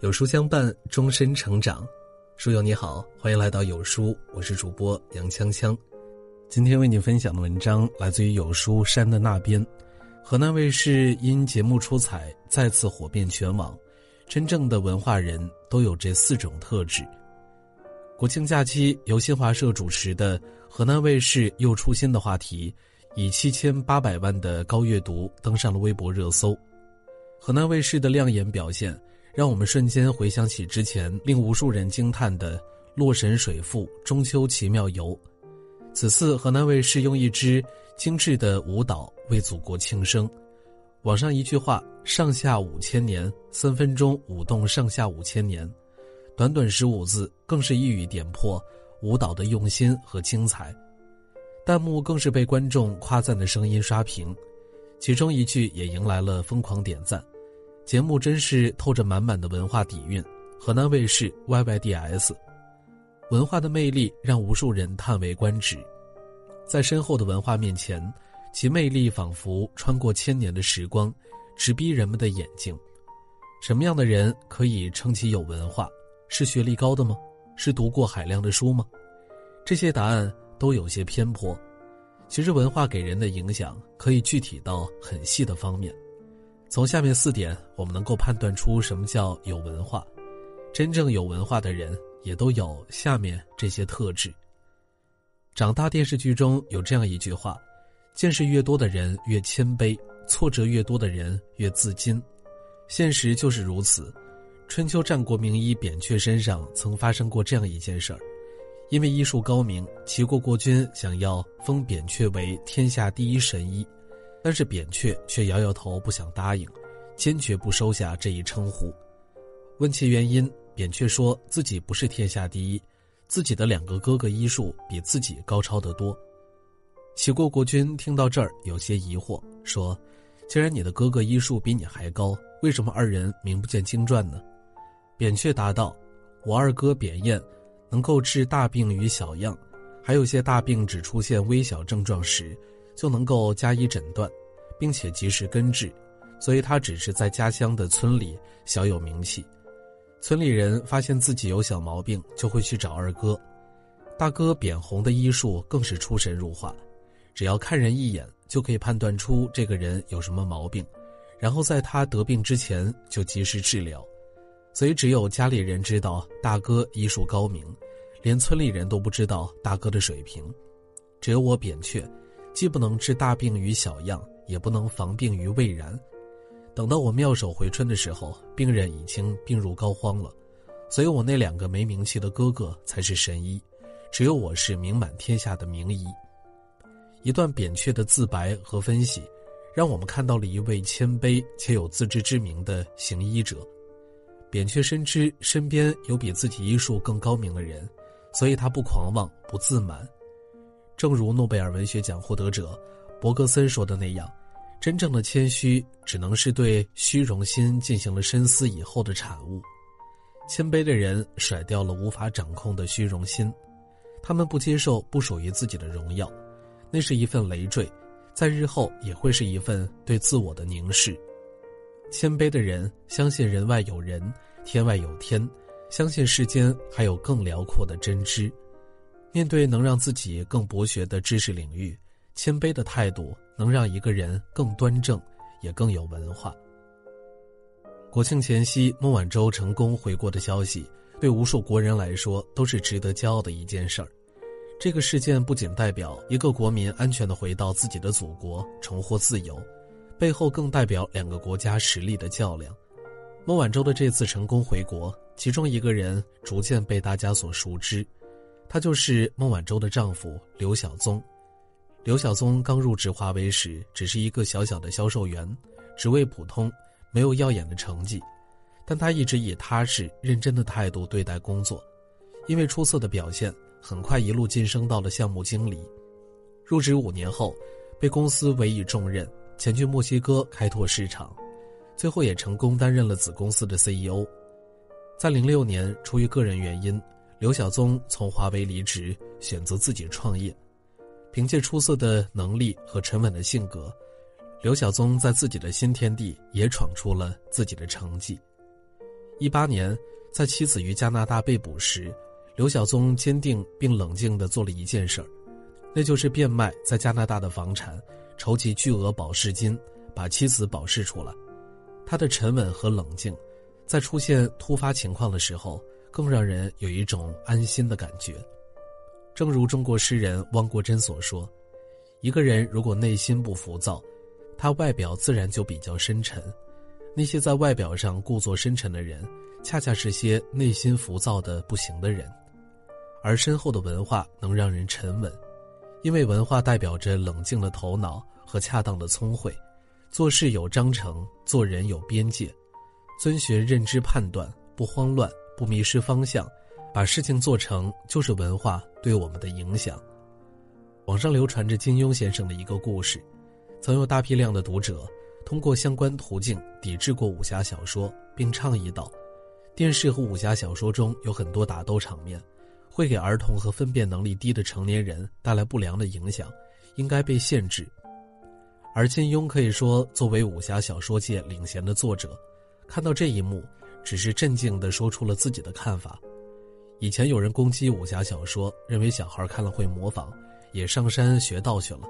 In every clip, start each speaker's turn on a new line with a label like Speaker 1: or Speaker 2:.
Speaker 1: 有书相伴，终身成长。书友你好，欢迎来到有书，我是主播杨锵锵。今天为你分享的文章来自于有书山的那边。河南卫视因节目出彩，再次火遍全网。真正的文化人都有这四种特质。国庆假期，由新华社主持的河南卫视又出新的话题，以七千八百万的高阅读登上了微博热搜。河南卫视的亮眼表现。让我们瞬间回想起之前令无数人惊叹的《洛神水赋》《中秋奇妙游》。此次河南卫视用一支精致的舞蹈为祖国庆生。网上一句话：“上下五千年，三分钟舞动上下五千年。”短短十五字，更是一语点破舞蹈的用心和精彩。弹幕更是被观众夸赞的声音刷屏，其中一句也迎来了疯狂点赞。节目真是透着满满的文化底蕴，河南卫视 YYDS，文化的魅力让无数人叹为观止。在深厚的文化面前，其魅力仿佛穿过千年的时光，直逼人们的眼睛。什么样的人可以称其有文化？是学历高的吗？是读过海量的书吗？这些答案都有些偏颇。其实，文化给人的影响可以具体到很细的方面。从下面四点，我们能够判断出什么叫有文化。真正有文化的人，也都有下面这些特质。长大电视剧中有这样一句话：“见识越多的人越谦卑，挫折越多的人越自矜。”现实就是如此。春秋战国名医扁鹊身上曾发生过这样一件事儿：因为医术高明，齐国国君想要封扁鹊为天下第一神医。但是扁鹊却摇摇头，不想答应，坚决不收下这一称呼。问其原因，扁鹊说自己不是天下第一，自己的两个哥哥医术比自己高超得多。齐国国君听到这儿有些疑惑，说：“既然你的哥哥医术比你还高，为什么二人名不见经传呢？”扁鹊答道：“我二哥扁燕，能够治大病与小样，还有些大病只出现微小症状时。”就能够加以诊断，并且及时根治，所以他只是在家乡的村里小有名气。村里人发现自己有小毛病，就会去找二哥。大哥扁红的医术更是出神入化，只要看人一眼就可以判断出这个人有什么毛病，然后在他得病之前就及时治疗。所以只有家里人知道大哥医术高明，连村里人都不知道大哥的水平。只有我扁鹊。既不能治大病于小样，也不能防病于未然。等到我妙手回春的时候，病人已经病入膏肓了。所以我那两个没名气的哥哥才是神医，只有我是名满天下的名医。一段扁鹊的自白和分析，让我们看到了一位谦卑且有自知之明的行医者。扁鹊深知身边有比自己医术更高明的人，所以他不狂妄，不自满。正如诺贝尔文学奖获得者伯格森说的那样，真正的谦虚只能是对虚荣心进行了深思以后的产物。谦卑的人甩掉了无法掌控的虚荣心，他们不接受不属于自己的荣耀，那是一份累赘，在日后也会是一份对自我的凝视。谦卑的人相信人外有人，天外有天，相信世间还有更辽阔的真知。面对能让自己更博学的知识领域，谦卑的态度能让一个人更端正，也更有文化。国庆前夕，孟晚舟成功回国的消息，对无数国人来说都是值得骄傲的一件事儿。这个事件不仅代表一个国民安全的回到自己的祖国，重获自由，背后更代表两个国家实力的较量。孟晚舟的这次成功回国，其中一个人逐渐被大家所熟知。他就是孟晚舟的丈夫刘晓宗。刘晓宗刚入职华为时，只是一个小小的销售员，职位普通，没有耀眼的成绩，但他一直以踏实认真的态度对待工作，因为出色的表现，很快一路晋升到了项目经理。入职五年后，被公司委以重任，前去墨西哥开拓市场，最后也成功担任了子公司的 CEO。在零六年，出于个人原因。刘晓宗从华为离职，选择自己创业。凭借出色的能力和沉稳的性格，刘晓宗在自己的新天地也闯出了自己的成绩。一八年，在妻子于加拿大被捕时，刘晓宗坚定并冷静地做了一件事儿，那就是变卖在加拿大的房产，筹集巨额保释金，把妻子保释出来。他的沉稳和冷静，在出现突发情况的时候，更让人有一种安心的感觉。正如中国诗人汪国真所说：“一个人如果内心不浮躁，他外表自然就比较深沉。那些在外表上故作深沉的人，恰恰是些内心浮躁的不行的人。而深厚的文化能让人沉稳，因为文化代表着冷静的头脑和恰当的聪慧，做事有章程，做人有边界，遵循认知判断，不慌乱，不迷失方向。”把事情做成，就是文化对我们的影响。网上流传着金庸先生的一个故事，曾有大批量的读者通过相关途径抵制过武侠小说，并倡议道：电视和武侠小说中有很多打斗场面，会给儿童和分辨能力低的成年人带来不良的影响，应该被限制。而金庸可以说作为武侠小说界领衔的作者，看到这一幕，只是镇静地说出了自己的看法。以前有人攻击武侠小说，认为小孩看了会模仿，也上山学道去了。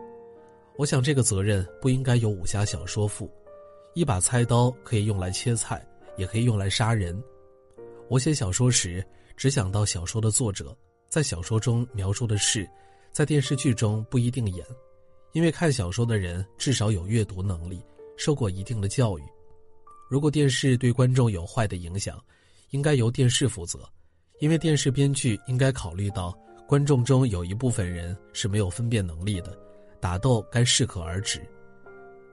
Speaker 1: 我想这个责任不应该由武侠小说负。一把菜刀可以用来切菜，也可以用来杀人。我写小说时只想到小说的作者在小说中描述的事，在电视剧中不一定演，因为看小说的人至少有阅读能力，受过一定的教育。如果电视对观众有坏的影响，应该由电视负责。因为电视编剧应该考虑到观众中有一部分人是没有分辨能力的，打斗该适可而止。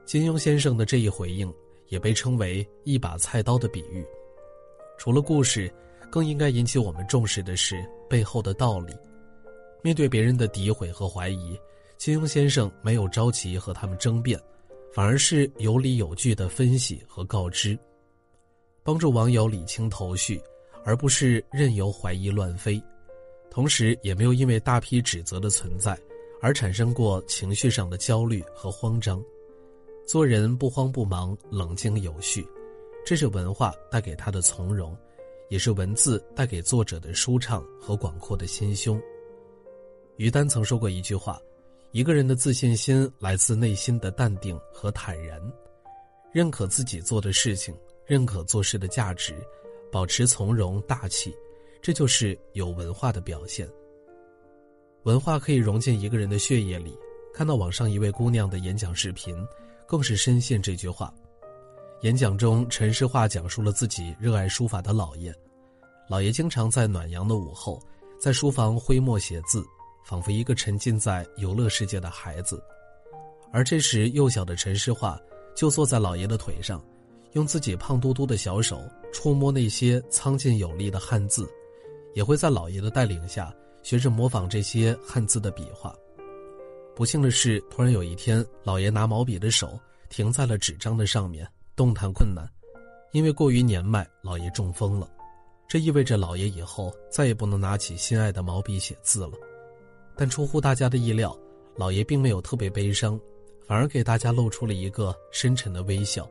Speaker 1: 金庸先生的这一回应也被称为“一把菜刀”的比喻。除了故事，更应该引起我们重视的是背后的道理。面对别人的诋毁和怀疑，金庸先生没有着急和他们争辩，反而是有理有据的分析和告知，帮助网友理清头绪。而不是任由怀疑乱飞，同时也没有因为大批指责的存在而产生过情绪上的焦虑和慌张。做人不慌不忙，冷静有序，这是文化带给他的从容，也是文字带给作者的舒畅和广阔的心胸。于丹曾说过一句话：“一个人的自信心来自内心的淡定和坦然，认可自己做的事情，认可做事的价值。”保持从容大气，这就是有文化的表现。文化可以融进一个人的血液里。看到网上一位姑娘的演讲视频，更是深信这句话。演讲中，陈诗桦讲述了自己热爱书法的姥爷。姥爷经常在暖阳的午后，在书房挥墨写字，仿佛一个沉浸在游乐世界的孩子。而这时，幼小的陈诗桦就坐在姥爷的腿上。用自己胖嘟嘟的小手触摸那些苍劲有力的汉字，也会在老爷的带领下学着模仿这些汉字的笔画。不幸的是，突然有一天，老爷拿毛笔的手停在了纸张的上面，动弹困难。因为过于年迈，老爷中风了，这意味着老爷以后再也不能拿起心爱的毛笔写字了。但出乎大家的意料，老爷并没有特别悲伤，反而给大家露出了一个深沉的微笑。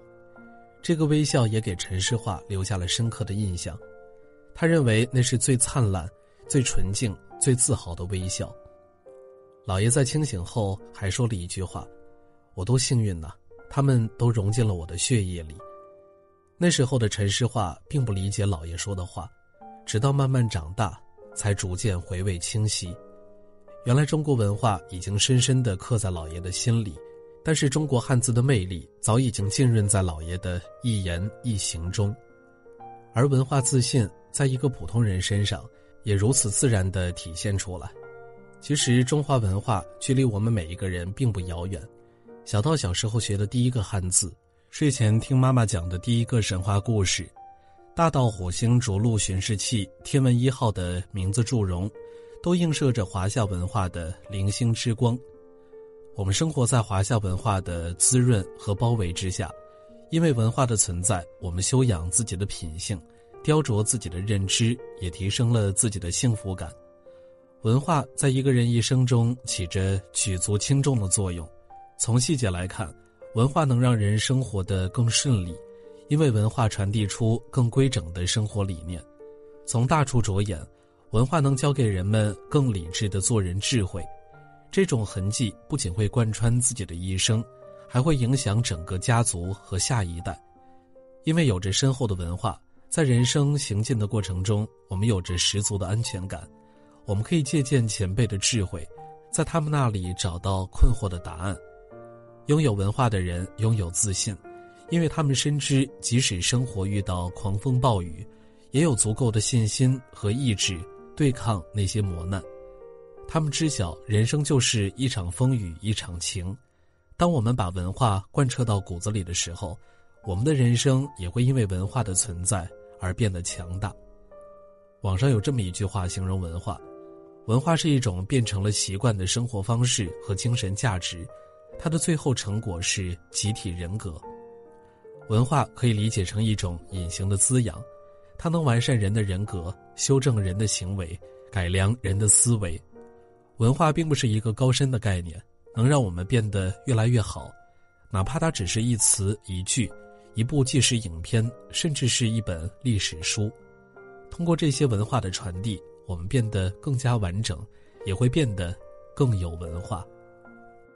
Speaker 1: 这个微笑也给陈诗桦留下了深刻的印象，他认为那是最灿烂、最纯净、最自豪的微笑。老爷在清醒后还说了一句话：“我多幸运呐，他们都融进了我的血液里。”那时候的陈诗桦并不理解老爷说的话，直到慢慢长大，才逐渐回味清晰。原来中国文化已经深深地刻在老爷的心里。但是中国汉字的魅力早已经浸润在老爷的一言一行中，而文化自信在一个普通人身上也如此自然地体现出来。其实中华文化距离我们每一个人并不遥远，小到小时候学的第一个汉字，睡前听妈妈讲的第一个神话故事，大到火星着陆巡视器天文一号的名字祝融，都映射着华夏文化的零星之光。我们生活在华夏文化的滋润和包围之下，因为文化的存在，我们修养自己的品性，雕琢自己的认知，也提升了自己的幸福感。文化在一个人一生中起着举足轻重的作用。从细节来看，文化能让人生活得更顺利，因为文化传递出更规整的生活理念。从大处着眼，文化能教给人们更理智的做人智慧。这种痕迹不仅会贯穿自己的一生，还会影响整个家族和下一代。因为有着深厚的文化，在人生行进的过程中，我们有着十足的安全感。我们可以借鉴前辈的智慧，在他们那里找到困惑的答案。拥有文化的人拥有自信，因为他们深知，即使生活遇到狂风暴雨，也有足够的信心和意志对抗那些磨难。他们知晓，人生就是一场风雨一场晴。当我们把文化贯彻到骨子里的时候。我们的人生也会因为文化的存在而变得强大。网上有这么一句话形容文化：文化是一种变成了习惯的生活方式和精神价值，它的最后成果是集体人格。文化可以理解成一种隐形的滋养，它能完善人的人格，修正人的行为，改良人的思维。文化并不是一个高深的概念，能让我们变得越来越好，哪怕它只是一词一句。一部纪实影片，甚至是一本历史书，通过这些文化的传递，我们变得更加完整，也会变得更有文化。